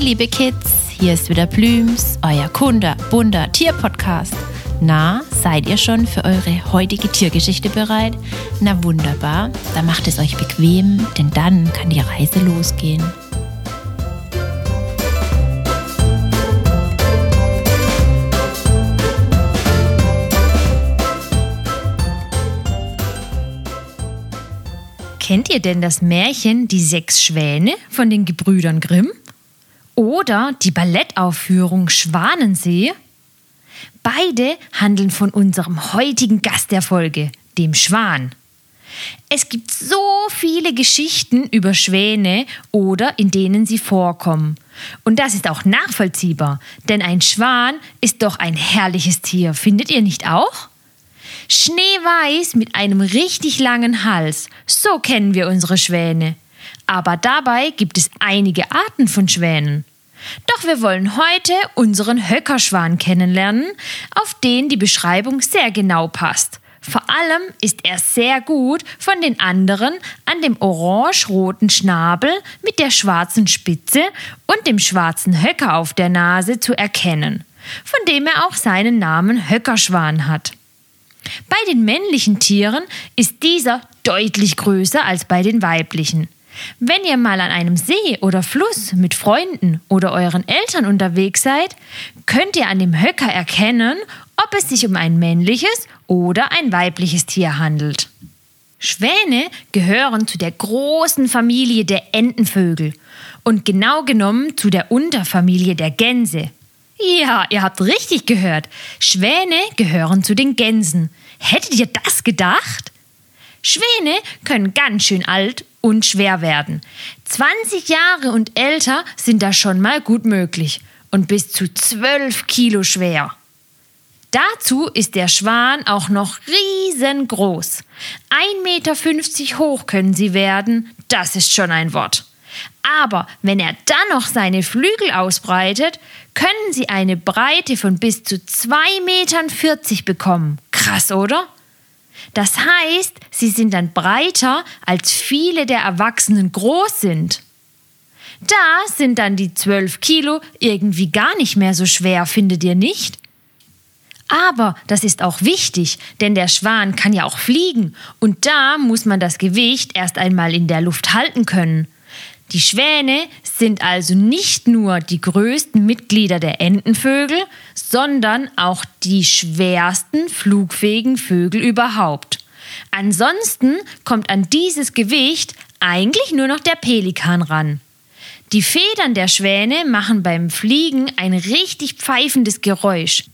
Liebe Kids, hier ist wieder Blüms, euer Kunde, bunter Tierpodcast. Na, seid ihr schon für eure heutige Tiergeschichte bereit? Na wunderbar, dann macht es euch bequem, denn dann kann die Reise losgehen. Kennt ihr denn das Märchen Die sechs Schwäne von den Gebrüdern Grimm? Oder die Ballettaufführung Schwanensee? Beide handeln von unserem heutigen Gast der Folge, dem Schwan. Es gibt so viele Geschichten über Schwäne oder in denen sie vorkommen. Und das ist auch nachvollziehbar, denn ein Schwan ist doch ein herrliches Tier, findet ihr nicht auch? Schneeweiß mit einem richtig langen Hals. So kennen wir unsere Schwäne. Aber dabei gibt es einige Arten von Schwänen. Doch wir wollen heute unseren Höckerschwan kennenlernen, auf den die Beschreibung sehr genau passt. Vor allem ist er sehr gut von den anderen an dem orange-roten Schnabel mit der schwarzen Spitze und dem schwarzen Höcker auf der Nase zu erkennen, von dem er auch seinen Namen Höckerschwan hat. Bei den männlichen Tieren ist dieser deutlich größer als bei den weiblichen. Wenn ihr mal an einem See oder Fluss mit Freunden oder euren Eltern unterwegs seid, könnt ihr an dem Höcker erkennen, ob es sich um ein männliches oder ein weibliches Tier handelt. Schwäne gehören zu der großen Familie der Entenvögel und genau genommen zu der Unterfamilie der Gänse. Ja, ihr habt richtig gehört. Schwäne gehören zu den Gänsen. Hättet ihr das gedacht? Schwäne können ganz schön alt und schwer werden. 20 Jahre und älter sind da schon mal gut möglich und bis zu 12 Kilo schwer. Dazu ist der Schwan auch noch riesengroß. 1,50 Meter hoch können sie werden, das ist schon ein Wort. Aber wenn er dann noch seine Flügel ausbreitet, können sie eine Breite von bis zu 2,40 Metern bekommen. Krass, oder? Das heißt, sie sind dann breiter, als viele der Erwachsenen groß sind. Da sind dann die 12 Kilo irgendwie gar nicht mehr so schwer, findet ihr nicht? Aber das ist auch wichtig, denn der Schwan kann ja auch fliegen und da muss man das Gewicht erst einmal in der Luft halten können. Die Schwäne sind also nicht nur die größten Mitglieder der Entenvögel, sondern auch die schwersten flugfähigen Vögel überhaupt. Ansonsten kommt an dieses Gewicht eigentlich nur noch der Pelikan ran. Die Federn der Schwäne machen beim Fliegen ein richtig pfeifendes Geräusch.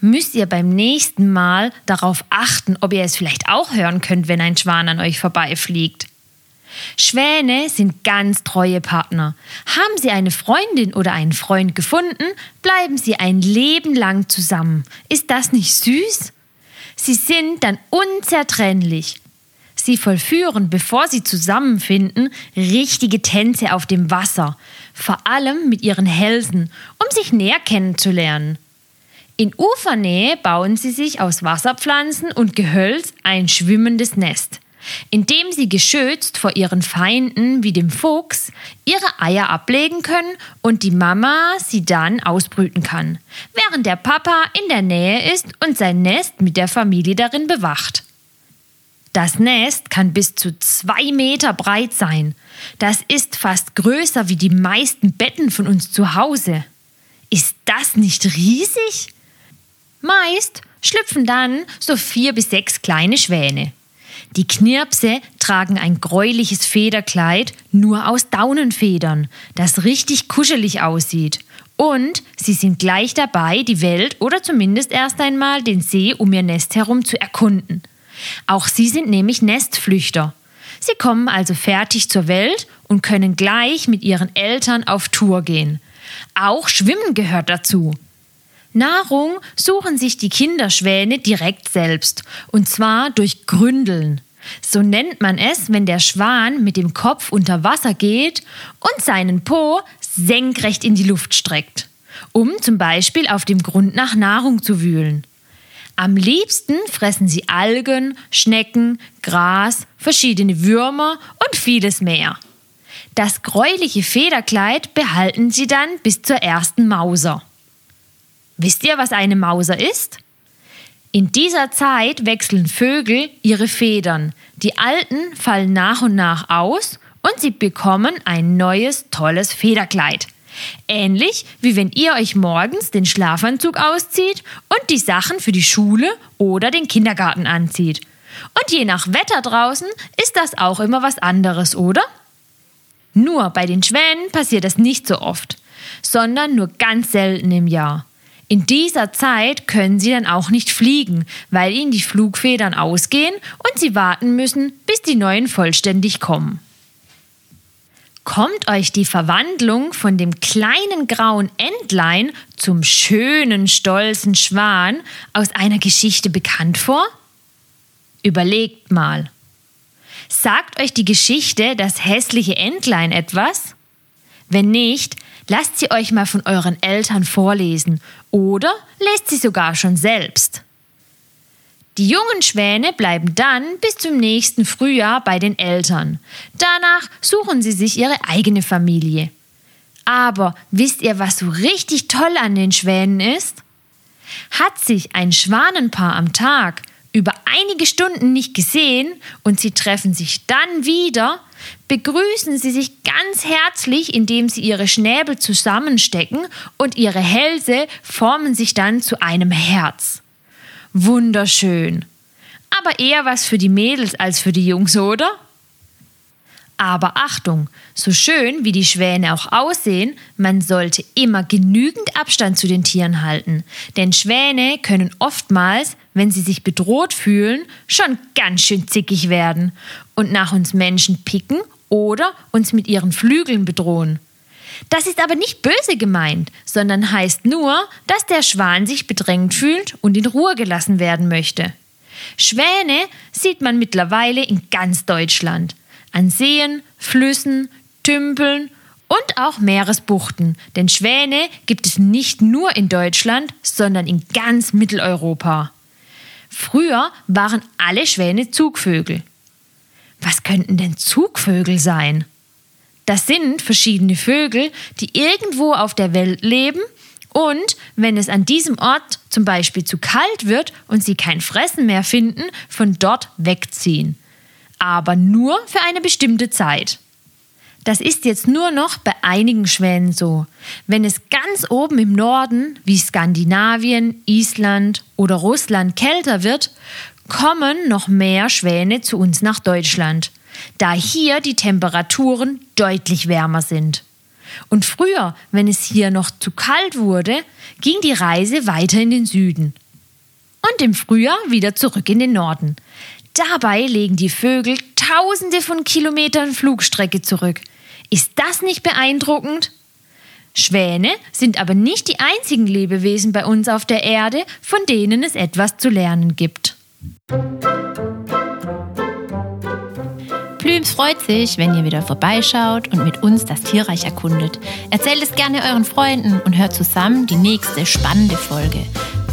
Müsst ihr beim nächsten Mal darauf achten, ob ihr es vielleicht auch hören könnt, wenn ein Schwan an euch vorbeifliegt. Schwäne sind ganz treue Partner. Haben sie eine Freundin oder einen Freund gefunden, bleiben sie ein Leben lang zusammen. Ist das nicht süß? Sie sind dann unzertrennlich. Sie vollführen, bevor sie zusammenfinden, richtige Tänze auf dem Wasser, vor allem mit ihren Hälsen, um sich näher kennenzulernen. In Ufernähe bauen sie sich aus Wasserpflanzen und Gehölz ein schwimmendes Nest indem sie geschützt vor ihren Feinden wie dem Fuchs ihre Eier ablegen können und die Mama sie dann ausbrüten kann, während der Papa in der Nähe ist und sein Nest mit der Familie darin bewacht. Das Nest kann bis zu zwei Meter breit sein. Das ist fast größer wie die meisten Betten von uns zu Hause. Ist das nicht riesig? Meist schlüpfen dann so vier bis sechs kleine Schwäne. Die Knirpse tragen ein gräuliches Federkleid nur aus Daunenfedern, das richtig kuschelig aussieht. Und sie sind gleich dabei, die Welt oder zumindest erst einmal den See um ihr Nest herum zu erkunden. Auch sie sind nämlich Nestflüchter. Sie kommen also fertig zur Welt und können gleich mit ihren Eltern auf Tour gehen. Auch Schwimmen gehört dazu. Nahrung suchen sich die Kinderschwäne direkt selbst, und zwar durch Gründeln. So nennt man es, wenn der Schwan mit dem Kopf unter Wasser geht und seinen Po senkrecht in die Luft streckt, um zum Beispiel auf dem Grund nach Nahrung zu wühlen. Am liebsten fressen sie Algen, Schnecken, Gras, verschiedene Würmer und vieles mehr. Das gräuliche Federkleid behalten sie dann bis zur ersten Mauser. Wisst ihr, was eine Mauser ist? In dieser Zeit wechseln Vögel ihre Federn. Die alten fallen nach und nach aus und sie bekommen ein neues, tolles Federkleid. Ähnlich wie wenn ihr euch morgens den Schlafanzug auszieht und die Sachen für die Schule oder den Kindergarten anzieht. Und je nach Wetter draußen ist das auch immer was anderes, oder? Nur bei den Schwänen passiert das nicht so oft, sondern nur ganz selten im Jahr. In dieser Zeit können sie dann auch nicht fliegen, weil ihnen die Flugfedern ausgehen und sie warten müssen, bis die neuen vollständig kommen. Kommt euch die Verwandlung von dem kleinen grauen Entlein zum schönen, stolzen Schwan aus einer Geschichte bekannt vor? Überlegt mal. Sagt euch die Geschichte das hässliche Entlein etwas? Wenn nicht, lasst sie euch mal von euren Eltern vorlesen oder lest sie sogar schon selbst. Die jungen Schwäne bleiben dann bis zum nächsten Frühjahr bei den Eltern. Danach suchen sie sich ihre eigene Familie. Aber wisst ihr, was so richtig toll an den Schwänen ist? Hat sich ein Schwanenpaar am Tag über einige Stunden nicht gesehen und sie treffen sich dann wieder, begrüßen sie sich ganz herzlich, indem sie ihre Schnäbel zusammenstecken und ihre Hälse formen sich dann zu einem Herz wunderschön. Aber eher was für die Mädels als für die Jungs, oder? Aber Achtung, so schön wie die Schwäne auch aussehen, man sollte immer genügend Abstand zu den Tieren halten, denn Schwäne können oftmals, wenn sie sich bedroht fühlen, schon ganz schön zickig werden und nach uns Menschen picken oder uns mit ihren Flügeln bedrohen. Das ist aber nicht böse gemeint, sondern heißt nur, dass der Schwan sich bedrängt fühlt und in Ruhe gelassen werden möchte. Schwäne sieht man mittlerweile in ganz Deutschland. An Seen, Flüssen, Tümpeln und auch Meeresbuchten. Denn Schwäne gibt es nicht nur in Deutschland, sondern in ganz Mitteleuropa. Früher waren alle Schwäne Zugvögel. Was könnten denn Zugvögel sein? Das sind verschiedene Vögel, die irgendwo auf der Welt leben und wenn es an diesem Ort zum Beispiel zu kalt wird und sie kein Fressen mehr finden, von dort wegziehen. Aber nur für eine bestimmte Zeit. Das ist jetzt nur noch bei einigen Schwänen so. Wenn es ganz oben im Norden, wie Skandinavien, Island oder Russland, kälter wird, kommen noch mehr Schwäne zu uns nach Deutschland da hier die Temperaturen deutlich wärmer sind. Und früher, wenn es hier noch zu kalt wurde, ging die Reise weiter in den Süden. Und im Frühjahr wieder zurück in den Norden. Dabei legen die Vögel tausende von Kilometern Flugstrecke zurück. Ist das nicht beeindruckend? Schwäne sind aber nicht die einzigen Lebewesen bei uns auf der Erde, von denen es etwas zu lernen gibt. Plüms freut sich, wenn ihr wieder vorbeischaut und mit uns das Tierreich erkundet. Erzählt es gerne euren Freunden und hört zusammen die nächste spannende Folge.